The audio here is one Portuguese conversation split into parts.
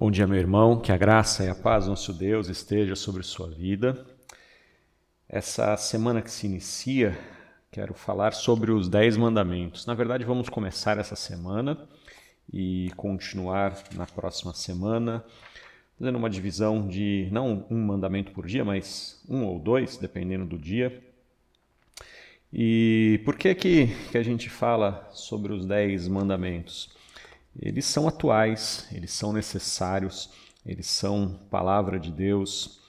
Bom dia, meu irmão. Que a graça e a paz do nosso Deus esteja sobre sua vida. Essa semana que se inicia, quero falar sobre os Dez Mandamentos. Na verdade, vamos começar essa semana e continuar na próxima semana, fazendo uma divisão de não um mandamento por dia, mas um ou dois, dependendo do dia. E por que que, que a gente fala sobre os Dez Mandamentos? Eles são atuais, eles são necessários, eles são palavra de Deus.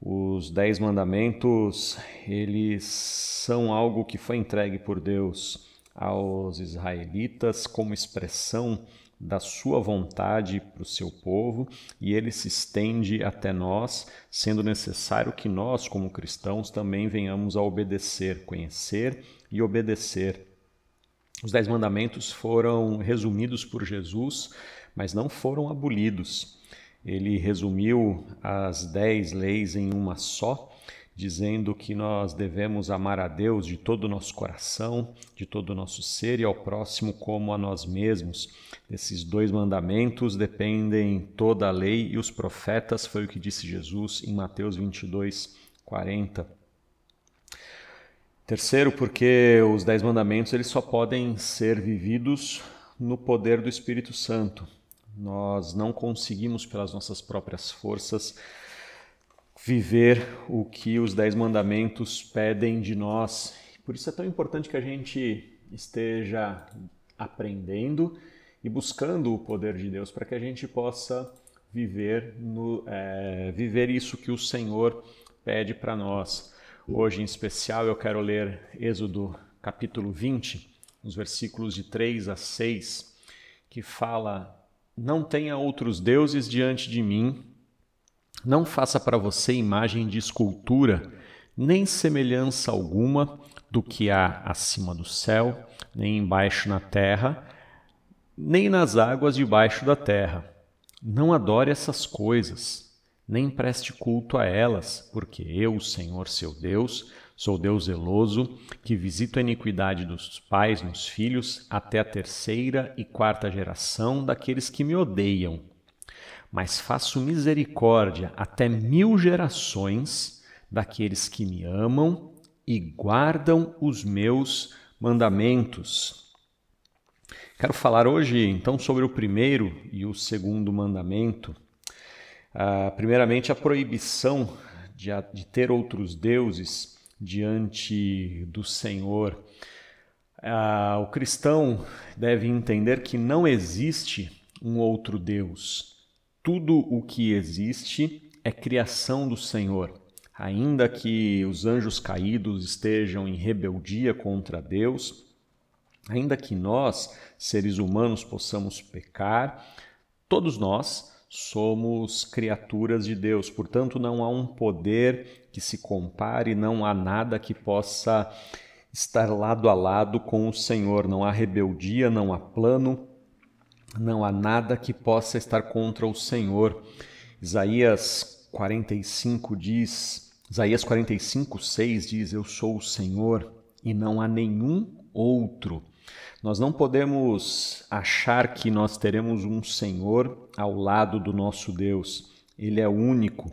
Os Dez Mandamentos, eles são algo que foi entregue por Deus aos israelitas como expressão da sua vontade para o seu povo e ele se estende até nós, sendo necessário que nós, como cristãos, também venhamos a obedecer, conhecer e obedecer os Dez Mandamentos foram resumidos por Jesus, mas não foram abolidos. Ele resumiu as dez leis em uma só, dizendo que nós devemos amar a Deus de todo o nosso coração, de todo o nosso ser e ao próximo como a nós mesmos. Desses dois mandamentos dependem toda a lei e os profetas, foi o que disse Jesus em Mateus 22, 40. Terceiro, porque os dez mandamentos eles só podem ser vividos no poder do Espírito Santo. Nós não conseguimos pelas nossas próprias forças viver o que os dez mandamentos pedem de nós. Por isso é tão importante que a gente esteja aprendendo e buscando o poder de Deus para que a gente possa viver no é, viver isso que o Senhor pede para nós. Hoje, em especial, eu quero ler Êxodo capítulo 20, os versículos de 3 a 6, que fala: Não tenha outros deuses diante de mim, não faça para você imagem de escultura, nem semelhança alguma do que há acima do céu, nem embaixo na terra, nem nas águas debaixo da terra. Não adore essas coisas nem preste culto a elas, porque eu, Senhor seu Deus, sou Deus zeloso, que visito a iniquidade dos pais nos filhos até a terceira e quarta geração daqueles que me odeiam. Mas faço misericórdia até mil gerações daqueles que me amam e guardam os meus mandamentos. Quero falar hoje então sobre o primeiro e o segundo mandamento ah, primeiramente, a proibição de, de, ter outros deuses diante do Senhor. Ah, o cristão deve entender que não existe um outro Deus. Tudo o que existe é criação do Senhor. Ainda que os anjos caídos estejam em rebeldia contra Deus, ainda que nós, seres humanos, possamos pecar, todos nós somos criaturas de Deus, portanto, não há um poder que se compare, não há nada que possa estar lado a lado com o Senhor, não há rebeldia, não há plano, não há nada que possa estar contra o Senhor. Isaías 45 diz, Isaías 45, 6 diz: Eu sou o Senhor e não há nenhum outro. Nós não podemos achar que nós teremos um Senhor ao lado do nosso Deus. Ele é único.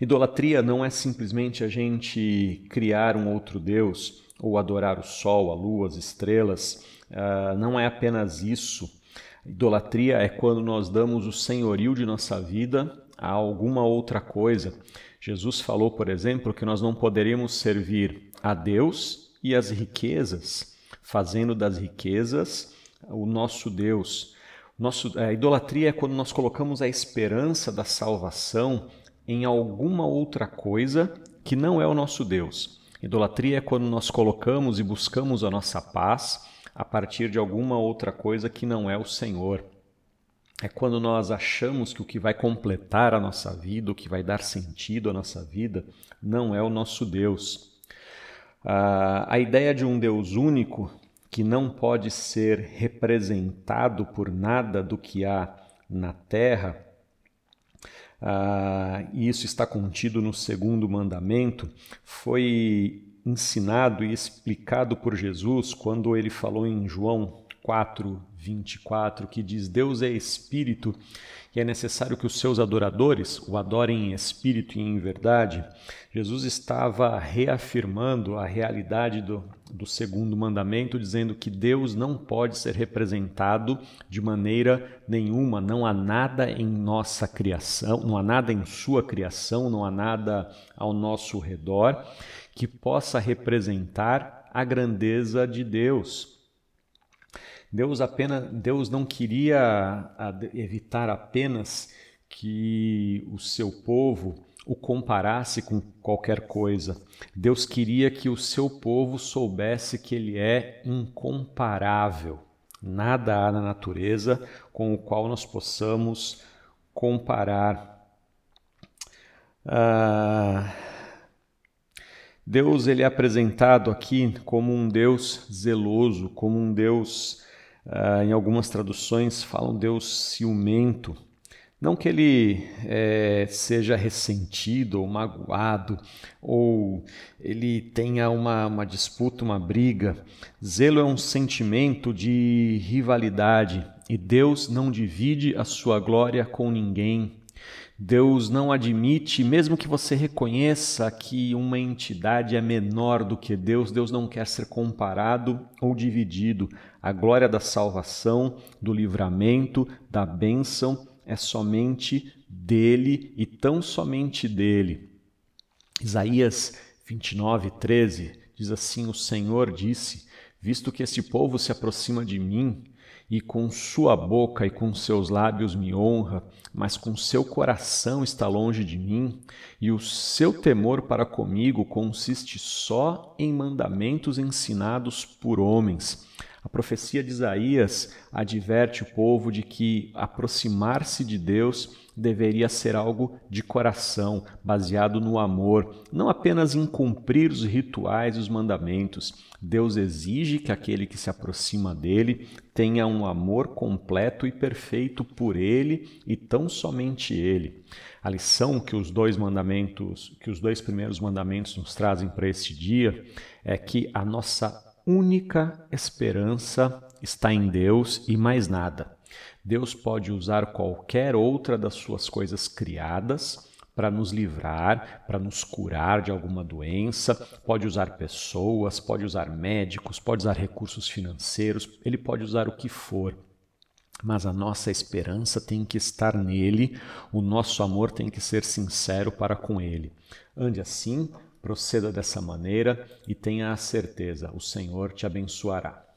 Idolatria não é simplesmente a gente criar um outro Deus ou adorar o sol, a lua, as estrelas. Uh, não é apenas isso. Idolatria é quando nós damos o senhorio de nossa vida a alguma outra coisa. Jesus falou, por exemplo, que nós não poderíamos servir a Deus e as riquezas fazendo das riquezas o nosso Deus. Nosso, a idolatria é quando nós colocamos a esperança da salvação em alguma outra coisa que não é o nosso Deus. Idolatria é quando nós colocamos e buscamos a nossa paz a partir de alguma outra coisa que não é o Senhor. É quando nós achamos que o que vai completar a nossa vida, o que vai dar sentido à nossa vida, não é o nosso Deus. Uh, a ideia de um Deus único que não pode ser representado por nada do que há na terra, uh, e isso está contido no segundo mandamento, foi ensinado e explicado por Jesus quando ele falou em João 4, 24, que diz: Deus é espírito e é necessário que os seus adoradores o adorem em espírito e em verdade, Jesus estava reafirmando a realidade do, do segundo mandamento, dizendo que Deus não pode ser representado de maneira nenhuma, não há nada em nossa criação, não há nada em sua criação, não há nada ao nosso redor que possa representar a grandeza de Deus. Deus apenas Deus não queria evitar apenas que o seu povo o comparasse com qualquer coisa. Deus queria que o seu povo soubesse que ele é incomparável. Nada há na natureza com o qual nós possamos comparar. Ah, Deus ele é apresentado aqui como um Deus zeloso, como um Deus Uh, em algumas traduções falam Deus ciumento. Não que ele é, seja ressentido ou magoado, ou ele tenha uma, uma disputa, uma briga. Zelo é um sentimento de rivalidade e Deus não divide a sua glória com ninguém. Deus não admite, mesmo que você reconheça que uma entidade é menor do que Deus, Deus não quer ser comparado ou dividido. A glória da salvação, do livramento, da bênção é somente dele e tão somente dele. Isaías 29, 13 diz assim: O Senhor disse: Visto que este povo se aproxima de mim, e com sua boca e com seus lábios me honra, mas com seu coração está longe de mim, e o seu temor para comigo consiste só em mandamentos ensinados por homens. A profecia de Isaías adverte o povo de que aproximar-se de Deus deveria ser algo de coração, baseado no amor, não apenas em cumprir os rituais e os mandamentos. Deus exige que aquele que se aproxima dele tenha um amor completo e perfeito por ele e tão somente ele. A lição que os dois mandamentos, que os dois primeiros mandamentos nos trazem para este dia é que a nossa única esperança está em Deus e mais nada. Deus pode usar qualquer outra das suas coisas criadas para nos livrar, para nos curar de alguma doença, pode usar pessoas, pode usar médicos, pode usar recursos financeiros, ele pode usar o que for. Mas a nossa esperança tem que estar nele, o nosso amor tem que ser sincero para com ele. Ande assim, proceda dessa maneira e tenha a certeza: o Senhor te abençoará.